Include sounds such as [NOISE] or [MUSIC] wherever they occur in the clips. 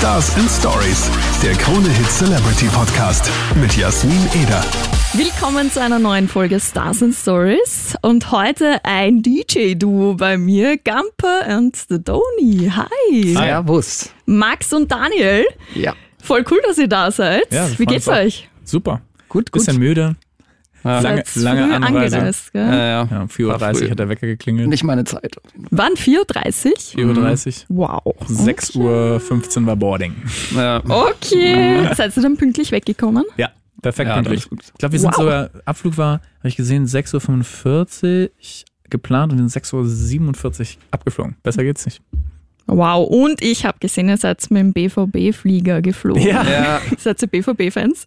Stars and Stories, der Krone Hit Celebrity Podcast mit Jasmin Eder. Willkommen zu einer neuen Folge Stars and Stories und heute ein DJ-Duo bei mir, Gamper and the Doni. Hi. Servus. Max und Daniel. Ja. Voll cool, dass ihr da seid. Ja, Wie geht's euch? Super. Gut, gut. Bisschen müde. Ja. Lange, lange früh Anreise. angereist, gell? Ja, ja. Ja, um 4.30 War früh. Uhr hat der Wecker geklingelt. Nicht meine Zeit. Wann? 4.30 Uhr? 4.30 Uhr. Wow. 6 Uhr 15 war Boarding. Ja. Okay. Seid ihr dann pünktlich weggekommen? Ja, perfekt Ja, pünktlich. Ich glaube, wir sind Wow. sogar, Abflug war, habe ich gesehen, 6.45 Uhr geplant und sind 6.47 Uhr abgeflogen. Besser geht's nicht. Wow. Und ich habe gesehen, ihr seid mit dem BVB-Flieger geflogen. Ja. [LAUGHS] Seid ihr BVB-Fans?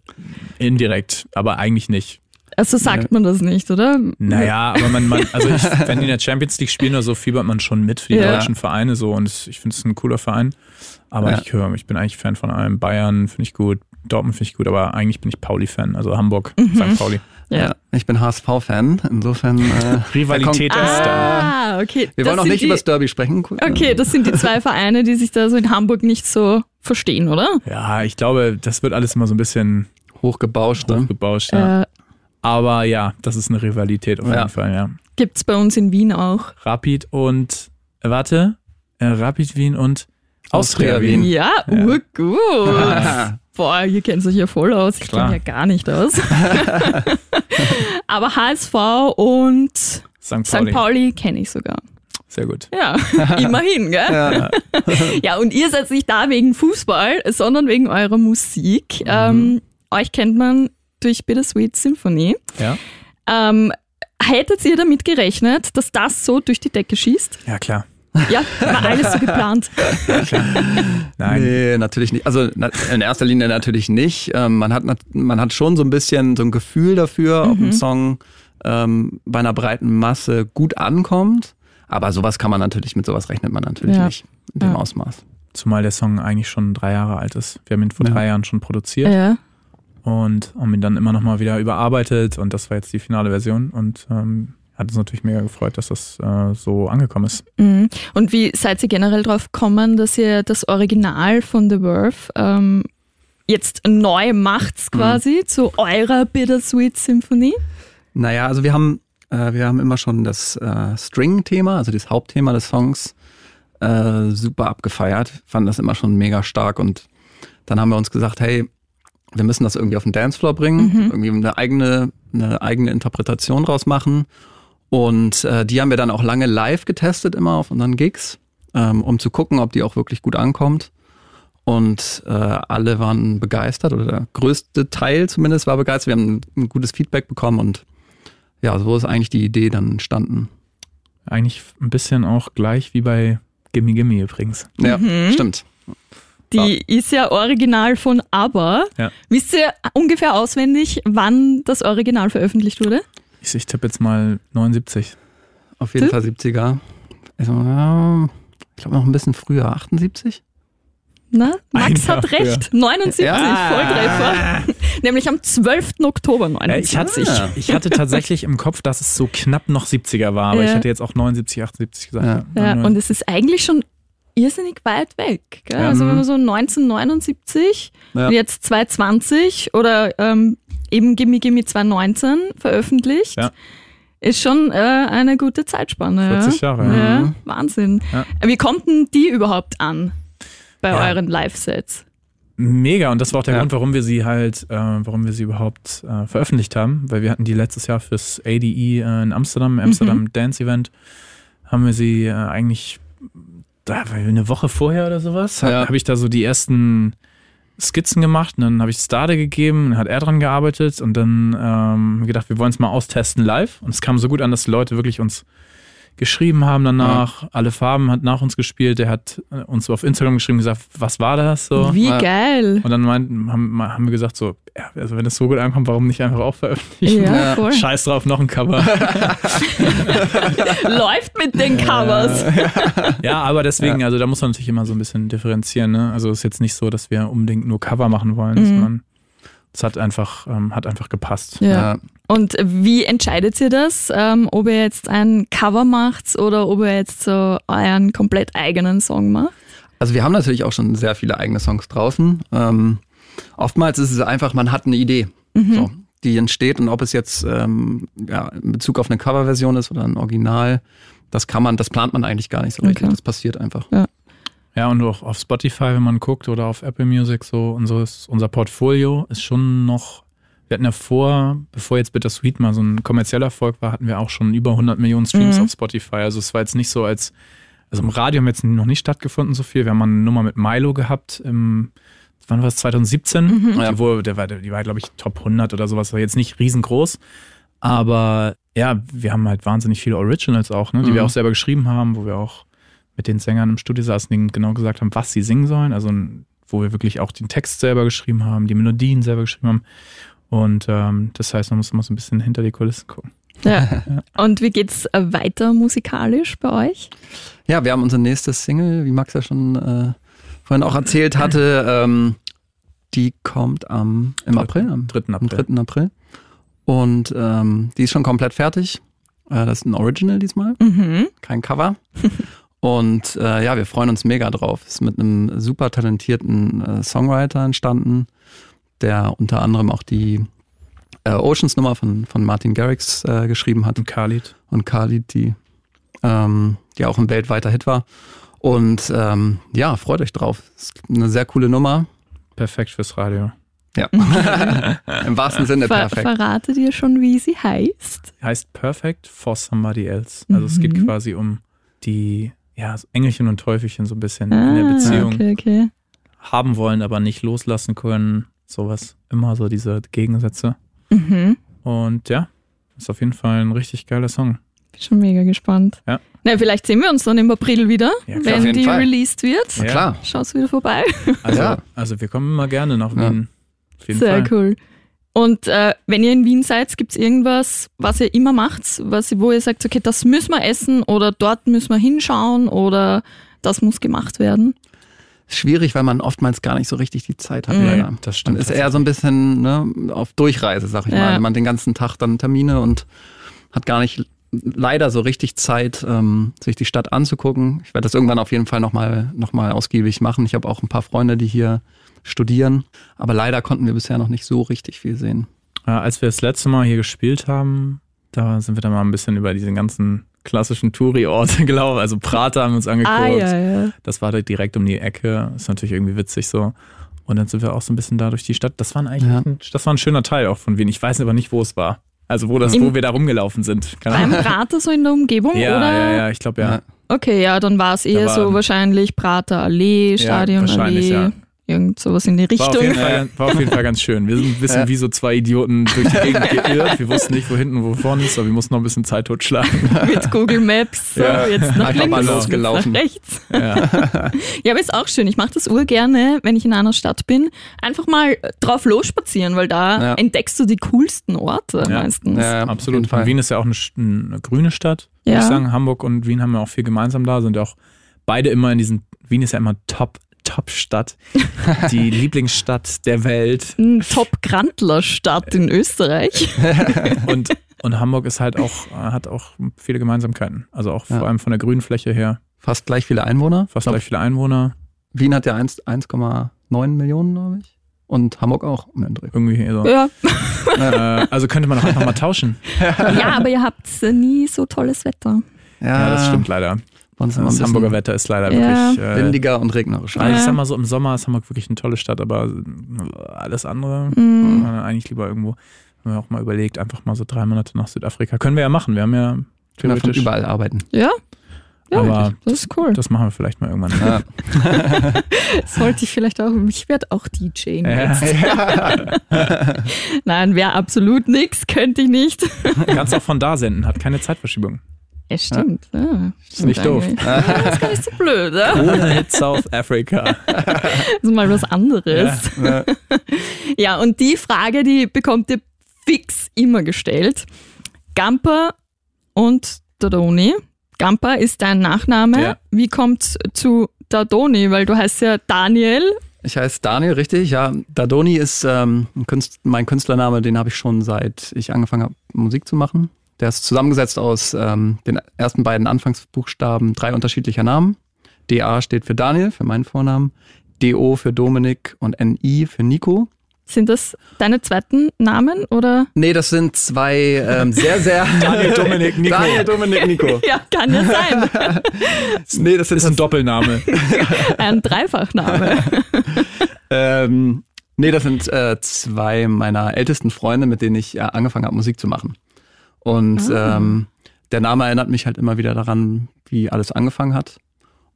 Indirekt, aber eigentlich nicht. Also sagt man das nicht, oder? Naja, aber man, man also ich, [LAUGHS] wenn die in der Champions League spielen oder so, fiebert man schon mit für die Ja. deutschen Vereine so und ich finde es ein cooler Verein. Aber Ja. ich höre, ich bin eigentlich Fan von allem. Bayern finde ich gut, Dortmund finde ich gut, aber eigentlich bin ich Pauli-Fan, also Hamburg, St. Pauli. ja. Ich bin HSV-Fan. Insofern. Äh, [LAUGHS] Rivalität ist da. Ah, okay. Wir Das wollen auch nicht die, über das Derby sprechen. Okay, das sind die zwei Vereine, die sich da so in Hamburg nicht so verstehen, oder? Ja, ich glaube, das wird alles immer so ein bisschen Hochgebauscht. Ne? hochgebauscht. Ja. Äh, Aber ja, das ist eine Rivalität auf Ja. jeden Fall, ja. gibt's bei uns in Wien auch. Rapid und, äh, warte, äh, Rapid Wien und Austria Austria Wien. Wien. Ja, Ja. urgut. Ah. [LAUGHS] Boah, ihr kennt euch ja voll aus. Ich kenne ja gar nicht aus. [LAUGHS] Aber HSV und St. St. Pauli. Pauli kenne ich sogar. Sehr gut. Ja, [LAUGHS] immerhin, gell? Ja. Ja. und ihr seid nicht da wegen Fußball, sondern wegen eurer Musik. Mhm. Ähm, euch kennt man durch Bittersweet Symphony. Ja, Ähm, hättet ihr damit gerechnet, dass das so durch die Decke schießt? ja klar. Ja, war alles so geplant. [LAUGHS] Nein. Nee, natürlich nicht. Also in erster Linie natürlich nicht. Ähm, man, hat, man hat schon so ein bisschen so ein Gefühl dafür, ob ein Song ähm, bei einer breiten Masse gut ankommt. Aber sowas kann man natürlich, mit sowas rechnet man natürlich Ja. nicht in dem Ja. Ausmaß. Zumal der Song eigentlich schon drei Jahre alt ist. Wir haben ihn vor Ja. drei Jahren schon produziert Ja. Und haben ihn dann immer nochmal wieder überarbeitet und das war jetzt die finale Version und ähm, hat uns natürlich mega gefreut, dass das äh, so angekommen ist. Mhm. Und wie seid ihr generell drauf gekommen, dass ihr das Original von The Verve ähm, jetzt neu macht quasi zu eurer Bittersweet Symphony? Naja, also wir haben, äh, wir haben immer schon das äh, String-Thema, also das Hauptthema des Songs, äh, super abgefeiert. Fanden das immer schon mega stark und dann haben wir uns gesagt, hey, wir müssen das irgendwie auf den Dancefloor bringen, irgendwie eine eigene, eine eigene Interpretation draus machen. Und äh, die haben wir dann auch lange live getestet, immer auf unseren Gigs, ähm, um zu gucken, ob die auch wirklich gut ankommt. Und äh, alle waren begeistert, oder der größte Teil zumindest war begeistert. Wir haben ein, ein gutes Feedback bekommen und ja, so ist eigentlich die Idee dann entstanden. Eigentlich ein bisschen auch gleich wie bei Gimme Gimme übrigens. Ja, stimmt. Die ist ja original von ABBA. Ja. Wisst ihr ungefähr auswendig, wann das Original veröffentlicht wurde? Ich, ich tippe jetzt mal 79. Auf jeden? Fall 70er. Also, ja, ich glaube noch ein bisschen früher, 78? Na, Max Ein Jahr hat recht. 79, Ja. Volltreffer. [LAUGHS] Nämlich am 12. Oktober Äh, ich, 79. hatte, ich, ich hatte tatsächlich im Kopf, dass es so knapp noch 70er war, aber Ja. ich hatte jetzt auch 79, 78 gesagt. Ja. Ja, und es ist eigentlich schon irrsinnig weit weg. Gell? Ja. Also wenn man so 1979 Ja. und jetzt 2020 oder ähm, eben Gimme Gimme 2019 veröffentlicht, Ja. ist schon äh, eine gute Zeitspanne. 40 ja? Jahre, Ja, Mhm. Wahnsinn. Ja. Wie kommt denn die überhaupt an bei Ja. euren Live-Sets? Mega, und das war auch der Ja. Grund, warum wir sie halt, äh, warum wir sie überhaupt äh, veröffentlicht haben, weil wir hatten die letztes Jahr fürs ADE äh, in Amsterdam, Amsterdam Dance Event, haben wir sie äh, eigentlich da, eine Woche vorher oder sowas, habe Ja. hab ich da so die ersten Skizzen gemacht und dann habe ich Stade gegeben, dann hat er dran gearbeitet und dann ähm, gedacht, wir wollen es mal austesten live und es kam so gut an, dass die Leute wirklich uns geschrieben haben danach. Alle Farben hat nach uns gespielt. Der hat äh, uns auf Instagram geschrieben gesagt, was war das so? Wie Ja. geil. Und dann meinten, haben, haben wir gesagt so, ja, also wenn es so gut ankommt, warum nicht einfach auch veröffentlichen? Ja, Ja. voll. Scheiß drauf, noch ein Cover. [LAUGHS] Läuft mit den Covers. [LAUGHS] ja, aber deswegen, also da muss man natürlich immer so ein bisschen differenzieren. Ne? Also es ist jetzt nicht so, dass wir unbedingt nur Cover machen wollen, Mhm. sondern es hat einfach, ähm, hat einfach gepasst. Ja. Ja. Und wie entscheidet ihr das, ähm, ob ihr jetzt ein Cover macht oder ob ihr jetzt so euren komplett eigenen Song macht? Also wir haben natürlich auch schon sehr viele eigene Songs draußen. Ähm, oftmals ist es einfach, man hat eine Idee, so, die entsteht und ob es jetzt ähm, ja, in Bezug auf eine Coverversion ist oder ein Original, das kann man, das plant man eigentlich gar nicht so richtig. Okay. Das passiert einfach. Ja, und auch auf Spotify, wenn man guckt, oder auf Apple Music, so unseres, unser Portfolio ist schon noch, wir hatten ja vor, bevor jetzt Bittersweet mal so ein kommerzieller Erfolg war, hatten wir auch schon über 100 Millionen Streams Mhm. auf Spotify. Also es war jetzt nicht so als, also im Radio haben wir jetzt noch nicht stattgefunden so viel. Wir haben mal eine Nummer mit Milo gehabt im, wann war es, 2017? Mhm. Ja. Die, wo, der war, die war, glaube ich, Top 100 oder sowas, war jetzt nicht riesengroß. Aber ja, wir haben halt wahnsinnig viele Originals auch, ne, die wir Mhm. auch selber geschrieben haben, wo wir auch mit den Sängern im Studio saßen, die genau gesagt haben, was sie singen sollen. Also wo wir wirklich auch den Text selber geschrieben haben, die Melodien selber geschrieben haben. Und ähm, das heißt, man muss immer so ein bisschen hinter die Kulissen gucken. Ja. [LAUGHS] Und wie geht's äh, weiter musikalisch bei euch? Ja, wir haben unser nächstes Single, wie Max ja schon äh, vorhin auch erzählt hatte, ähm, die kommt am im April, am 3. am April. 3. April. Und ähm, die ist schon komplett fertig. Äh, das ist ein Original diesmal, Mhm. kein Cover. [LAUGHS] Und äh, ja, wir freuen uns mega drauf. Ist mit einem super talentierten äh, Songwriter entstanden, der unter anderem auch die äh, Oceans Nummer von, von Martin Garrix äh, geschrieben hat Und Khalid. und Khalid, die, ähm, die auch ein weltweiter Hit war. Und ähm, ja, freut euch drauf. Ist eine sehr coole Nummer. Perfekt fürs Radio. Ja. [LAUGHS] Im wahrsten Sinne Ver perfekt. verratet ihr schon, wie sie heißt? Heißt Perfect for Somebody Else. Also es geht Mhm. quasi um die ja, so Engelchen und Teufelchen so ein bisschen in der Ah, Beziehung. Okay, okay. Haben wollen, aber nicht loslassen können. Sowas. Immer so diese Gegensätze. Mhm. Und ja, ist auf jeden Fall ein richtig geiler Song. Bin schon mega gespannt. Ja. Na, vielleicht sehen wir uns dann im April wieder, Ja, klar, wenn die Fall. released wird. Ja. Klar. Schaust wieder vorbei. Also, Ja. also wir kommen immer gerne nach Ja. Wien. Auf jeden Sehr Fall. cool. Und äh, wenn ihr in Wien seid, gibt es irgendwas, was ihr immer macht, was, wo ihr sagt, okay, das müssen wir essen oder dort müssen wir hinschauen oder das muss gemacht werden? Schwierig, weil man oftmals gar nicht so richtig die Zeit hat. Mhm. leider. Das Man stimmt. ist eher so ein bisschen ne, auf Durchreise, sag ich Ja. mal. Man den ganzen Tag dann Termine und hat gar nicht leider so richtig Zeit, ähm, sich die Stadt anzugucken. Ich werde das irgendwann auf jeden Fall nochmal noch mal ausgiebig machen. Ich habe auch ein paar Freunde, die hier studieren. Aber leider konnten wir bisher noch nicht so richtig viel sehen. Ja, als wir das letzte Mal hier gespielt haben, da sind wir dann mal ein bisschen über diese ganzen klassischen Touri-Orte gelaufen. [LAUGHS] Also Prater haben wir uns angeguckt. Ah, ja, ja. Das war da direkt um die Ecke. Ist natürlich irgendwie witzig so. Und dann sind wir auch so ein bisschen da durch die Stadt. Das war eigentlich Ja. ein, das war ein schöner Teil auch von Wien. Ich weiß aber nicht, wo es war. Also wo das, Im- wo wir da rumgelaufen sind. Keine Beim. Prater so in der Umgebung, Ja, oder? ja, ja, ich glaube ja. Ja. Okay, ja, dann war es eher war- so wahrscheinlich Prater Allee, Stadionallee, wahrscheinlich, ja. Irgend sowas in die War auf, Richtung. jeden Fall, war auf jeden Fall ganz schön. Wir sind ein bisschen Ja. wie so zwei Idioten durch die Gegend geirrt. Wir wussten nicht, wo hinten und wo vorne ist, aber wir mussten noch ein bisschen Zeit totschlagen. [LAUGHS] mit Google Maps. So, Ja. jetzt nach Einfach links, losgelaufen. nach rechts. Ja. Ja, aber ist auch schön. Ich mache das urgerne, wenn ich in einer Stadt bin. Einfach mal drauf losspazieren, weil da Ja. entdeckst du die coolsten Orte Ja. meistens. Ja, Absolut. Wien ist ja auch eine, eine grüne Stadt, Ja. würde ich sagen. Hamburg und Wien haben ja auch viel gemeinsam da, sind ja auch beide immer in diesen, Wien ist ja immer top, top Stadt. Die [LAUGHS] Lieblingsstadt der Welt. Top-Grandler-Stadt in Österreich. [LAUGHS] Und, und Hamburg ist halt auch, hat auch viele Gemeinsamkeiten. Also auch Ja. vor allem von der grünen Fläche her. Fast gleich viele Einwohner. Fast glaub, gleich viele Einwohner. Wien hat ja 1 1,9 Millionen, glaube ich. Und Hamburg auch. um den Dreh. Irgendwie so. Ja. Äh, also könnte man doch einfach mal tauschen. ja, aber ihr habt nie so tolles Wetter. Ja, das stimmt leider. Das Hamburger bisschen Wetter ist leider Ja. wirklich. Äh, windiger und regnerisch. Also ich Ja. sag mal so, im Sommer ist Hamburg wirklich eine tolle Stadt, aber alles andere Mhm. äh, eigentlich lieber irgendwo. Haben wir auch mal überlegt, einfach mal so drei Monate nach Südafrika. Können wir ja machen. Wir haben ja Können wir von theoretisch. überall arbeiten. Ja, ja Aber das ist cool. das machen wir vielleicht mal irgendwann. Ja. [LAUGHS] Sollte ich vielleicht auch, ich werde auch DJ Ja. jetzt. [LAUGHS] Nein, wäre absolut nix, könnte ich nicht. Kannst auch von da senden, hat keine Zeitverschiebung. Ja, stimmt. Ja, stimmt nicht doof. Ja, das ist gar nicht so blöd, ja? Ohne Hit South Africa. Das [LAUGHS] ist mal was anderes. Ja. [LAUGHS] Ja, und die Frage, die bekommt ihr fix immer gestellt. Gamper und Dadoni. Gamper ist dein Nachname. Ja. Wie kommt's zu Dadoni? Weil du heißt ja Daniel. Ich heiße Daniel, richtig. Ja, Dadoni ist ähm, ein Künst- mein Künstlername, den habe ich schon seit ich angefangen habe, Musik zu machen. Der ist zusammengesetzt aus ähm, den ersten beiden Anfangsbuchstaben drei unterschiedlicher Namen. DA steht für Daniel, für meinen Vornamen. DO für Dominik und NI für Nico. Sind das deine zweiten Namen oder? Nee, das sind zwei ähm, sehr, sehr. [LAUGHS] Daniel, Dominik, Nico. Daniel, Dominik, Nico. [LAUGHS] Ja, kann ja sein. [LAUGHS] Nee, das sind Das ist ein Doppelname. Ein Dreifachname. Ähm, nee, das sind äh, zwei meiner ältesten Freunde, mit denen ich äh, angefangen habe, Musik zu machen. Und ähm, der Name erinnert mich halt immer wieder daran, wie alles angefangen hat.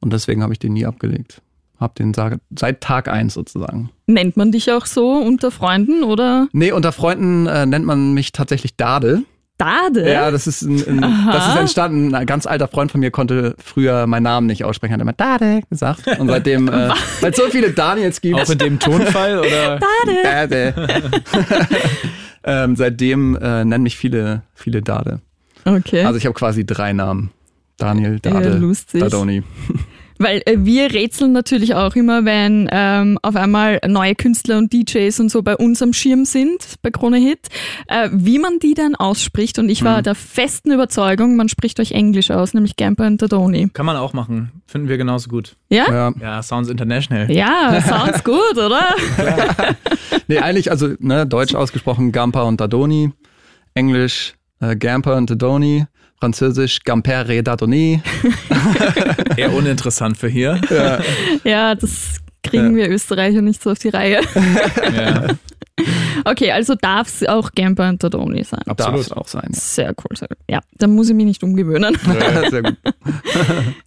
Und deswegen habe ich den nie abgelegt. Hab den seit Tag eins sozusagen. Nennt man dich auch so unter Freunden oder Nee, unter Freunden äh, nennt man mich tatsächlich Dade. Dade? Ja, das ist, ein, ein, das ist entstanden. Ein ganz alter Freund von mir konnte früher meinen Namen nicht aussprechen, hat immer Dade gesagt. Und seitdem, äh, weil es so viele Daniels gibt. Auch in dem Tonfall oder? Dade. [LAUGHS] [LAUGHS] ähm, seitdem äh, nennen mich viele, viele Dade. Okay. Also ich habe quasi drei Namen. Daniel, Ja, Dade, lustig. Dadoni. [LAUGHS] Weil äh, wir rätseln natürlich auch immer, wenn ähm, auf einmal neue Künstler und DJs und so bei uns am Schirm sind, bei Krone Hit, äh, wie man die dann ausspricht. Und ich war der festen Überzeugung, man spricht euch Englisch aus, nämlich Gamper und Dadoni. Kann man auch machen. Finden wir genauso gut. Ja? Ja. Ja, Sounds International. Ja, sounds gut, oder? [LAUGHS] Nee, eigentlich, also ne, deutsch ausgesprochen Gamper und Dadoni, Englisch äh, Gamper und Dadoni, Französisch Gampere Dadoni. [LAUGHS] Eher uninteressant für hier. Ja, das kriegen wir Österreicher nicht so auf die Reihe. Ja. [LAUGHS] Okay, also darf es auch Gamper und Dadoni sein. Darf es auch sein. Sehr cool. Sehr gut. Ja, da muss ich mich nicht umgewöhnen. Ja. Sehr gut. [LAUGHS]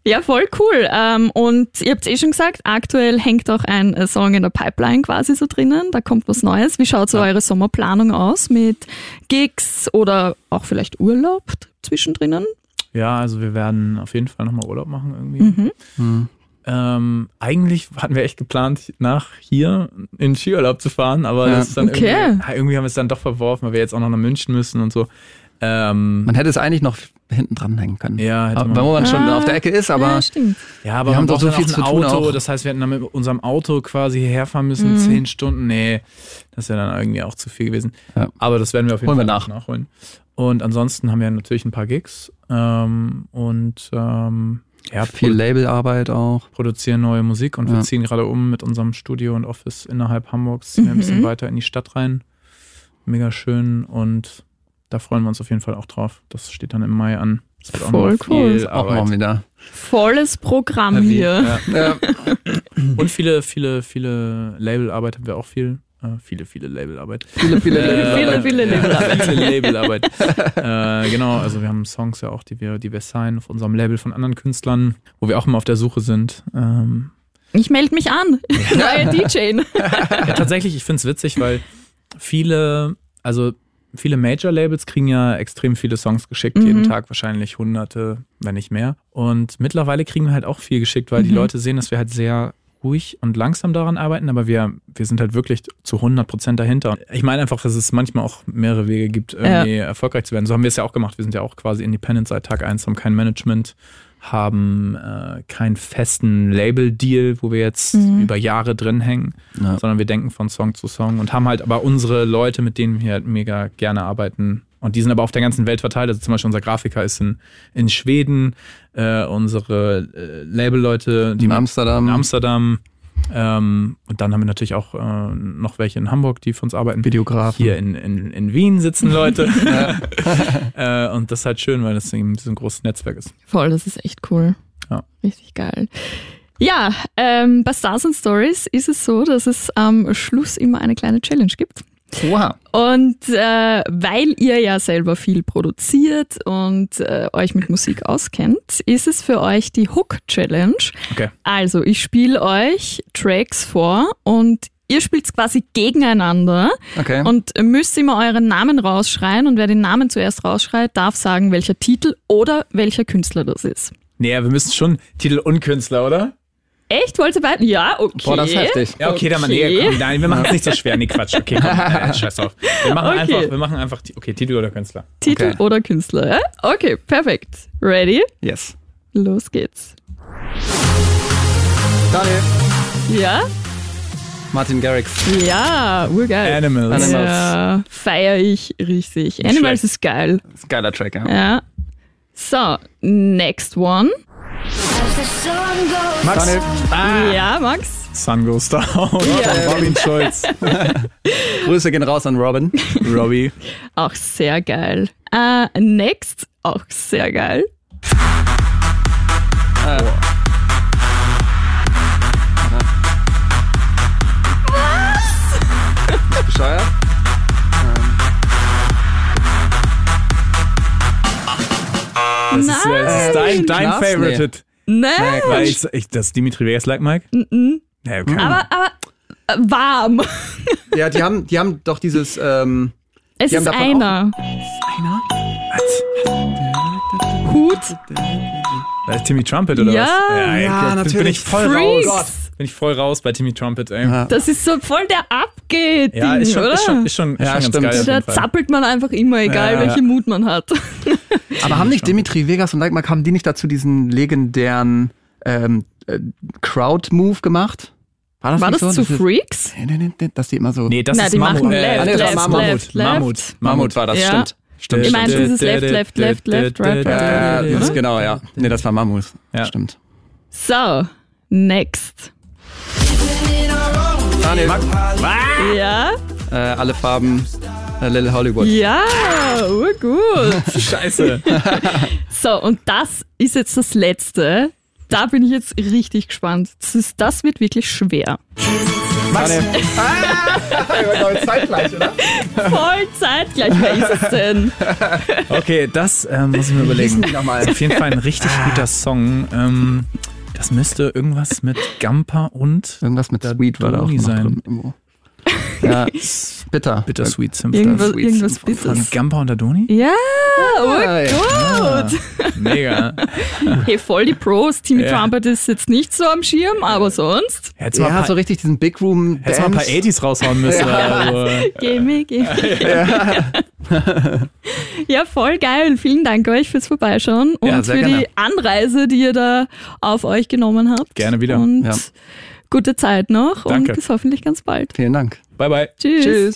Ja, voll cool. Ähm, und ihr habt eh schon gesagt, aktuell hängt auch ein Song in der Pipeline quasi so drinnen. Da kommt was Neues. Wie schaut so eure Sommerplanung aus mit Gigs oder auch vielleicht Urlaub zwischendrin? ja, also wir werden auf jeden Fall nochmal Urlaub machen irgendwie. Hm. Ähm, eigentlich hatten wir echt geplant, nach hier in Skiurlaub zu fahren, aber Ja. das ist dann Okay. irgendwie, irgendwie haben wir es dann doch verworfen, weil wir jetzt auch noch nach München müssen und so. Ähm, Man hätte es eigentlich noch hinten dran hängen können. ja, hätte man, wo man schon Ah, auf der Ecke ist, aber ja, stimmt. ja, aber wir haben doch so viel zu ein tun Auto, auch. das heißt, wir hätten dann mit unserem Auto quasi herfahren müssen, Mhm. zehn Stunden. Nee, das wäre dann irgendwie auch zu viel gewesen. Ja. Aber das werden wir auf jeden Holen wir Fall nach. nachholen. Und ansonsten haben wir natürlich ein paar Gigs ähm, und ähm, ja, viel Labelarbeit auch. produzieren neue Musik und wir Ja. ziehen gerade um mit unserem Studio und Office innerhalb Hamburgs, ziehen wir ein bisschen Mhm. weiter in die Stadt rein. Mega schön und da freuen wir uns auf jeden Fall auch drauf. Das steht dann im Mai an. Das wird auch Voll noch cool. viel Auch mal Arbeit. wieder. Volles Programm Heavy, hier. Ja. Ja. Und viele, viele, viele Labelarbeit haben wir auch viel. Äh, viele, viele Labelarbeit. Viele, viele [LAUGHS] Äh, Viele, viele Labelarbeit. Viele Labelarbeit. äh, genau, also wir haben Songs ja auch, die wir, die wir signen auf unserem Label von anderen Künstlern, wo wir auch immer auf der Suche sind. Ähm, Ich melde mich an. [LAUGHS] Neue DJ. [LAUGHS] Ja, tatsächlich, ich finde es witzig, weil viele, also viele Major-Labels kriegen ja extrem viele Songs geschickt, Mhm. jeden Tag wahrscheinlich hunderte, wenn nicht mehr. Und mittlerweile kriegen wir halt auch viel geschickt, weil die Mhm. Leute sehen, dass wir halt sehr ruhig und langsam daran arbeiten, aber wir, wir sind halt wirklich zu 100 Prozent dahinter. Ich meine einfach, dass es manchmal auch mehrere Wege gibt, irgendwie erfolgreich zu werden. So haben wir es ja auch gemacht. Wir sind ja auch quasi independent seit Tag eins, haben kein Management, haben äh, keinen festen Label-Deal, wo wir jetzt Mhm. über Jahre drin hängen Ja. sondern wir denken von Song zu Song und haben halt aber unsere Leute, mit denen wir halt mega gerne arbeiten. Und die sind aber auf der ganzen Welt verteilt. Also zum Beispiel unser Grafiker ist in, in Schweden, äh, unsere äh, Label-Leute, die In Amsterdam. in Amsterdam. Ähm, und dann haben wir natürlich auch äh, noch welche in Hamburg, die für uns arbeiten. Videografen. Hier in, in, in Wien sitzen Leute. [LAUGHS] [LAUGHS] äh, und das ist halt schön, weil das eben so ein großes Netzwerk ist. Voll, das ist echt cool. Ja. Richtig geil. Ja, ähm, bei Stars and Stories ist es so, dass es am Schluss immer eine kleine Challenge gibt. Oha. Und äh, weil ihr ja selber viel produziert und äh, euch mit Musik auskennt, ist es für euch die Hook Challenge. Okay. Also ich spiele euch Tracks vor und ihr spielt quasi gegeneinander Okay. und müsst immer euren Namen rausschreien und wer den Namen zuerst rausschreit, darf sagen, welcher Titel oder welcher Künstler das ist. Nee, wir müssen schon Titel und Künstler, oder? Echt? Wollt ihr beide? Ja, okay. Boah, das ist heftig. Ja, okay, dann mal Okay. nee, komm, nein, wir machen es nicht so schwer. Nee, Quatsch. Okay, komm, [LAUGHS] nein, scheiß drauf. Wir machen Okay. einfach, wir machen einfach, okay, Titel oder Künstler. Titel Okay. oder Künstler, ja? Okay, perfekt. Ready? Yes. Los geht's. Daniel. Ja? Martin Garrix. Ja, urgeil. Animals. Animals. Ja, feier ich richtig. Animals schlecht. ist geil. Ist geiler Track, ja. Ja. So, next one. Max. Ja, Max? Sun goes down. Ja. Robin Schulz. [LAUGHS] Grüße gehen raus an Robin. Robbie. Auch sehr geil. Äh, next, auch sehr geil. Bescheuert? Das ist, äh, das ist dein, dein? Favorite Nee. Nein, Weil ich, ich, das Dimitri Vegas like Mike? Ja, okay. aber, aber äh, warm. [LAUGHS] Ja, die haben, die haben doch dieses, ähm, Es Die haben ist davon einer. Hut. War das Timmy Trumpet oder Ja. was? Ja, okay. Bin natürlich. ich voll Freaks. raus. Bin ich voll raus bei Timmy Trumpet, ey. Ja. Das ist so voll der abgeht Ja, ist schon, oder? ist schon, ist schon, ist Ja, schon stimmt. ganz geil. da zappelt man einfach immer, egal Ja. welchen Mut man hat. [LAUGHS] [LAUGHS] aber haben nicht Dimitri Vegas und Mike, haben die nicht dazu diesen legendären ähm, äh, Crowd-Move gemacht? War das, War das so? zu Freaks? Nee, nee, nee, nee, dass die immer so. Nee, das Na, ist die Mammut. machen äh, left, nee, das left, Mammut. left, Mammut. left. Mammut war das, Ja. stimmt. Stimmt, Ich meine, dieses left, left, left, left, right, right, Ja, right, das genau, ja. Nee, das war Mammut. Ja. Stimmt. So, next. Daniel, Ja, äh, alle Farben, äh, Little Hollywood. ja, urgut. [LAUGHS] Scheiße. [LAUGHS] So, und das ist jetzt das Letzte. Da bin ich jetzt richtig gespannt. Das, ist, das wird wirklich schwer. Daniel. ah, zeitgleich, [LAUGHS] oder? Voll zeitgleich. Wer ist es denn? Okay, das ähm, muss ich mir überlegen. Auf jeden Fall ein richtig guter Song. Ähm, das müsste irgendwas mit Gampa und Irgendwas mit Sweet war da auch sein. drin. Ja, bitter. Bittersweet Symphony. Irgendwas, Sweet irgendwas Symphony. Von Bittes. Gampa und Adoni? Ja, Ja, urgut. Mega. Hey, voll die Pros. Timmy Ja. Trumpet ist jetzt nicht so am Schirm, aber sonst. Hättest du mal, Ja, paar- so richtig diesen Big Room hättest du mal ein paar Dance. 80s raushauen müssen. Also, Gimme, gimme. Ja, voll geil. Vielen Dank euch fürs Vorbeischauen und Ja, für gerne. die Anreise, die ihr da auf euch genommen habt. Gerne wieder. Und Ja. Gute Zeit noch Danke. und bis hoffentlich ganz bald. Vielen Dank. bye, bye. Tschüss. Tschüss.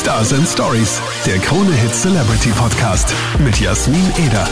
Stars and Stories, der Krone Hit Celebrity Podcast mit Jasmin Eder.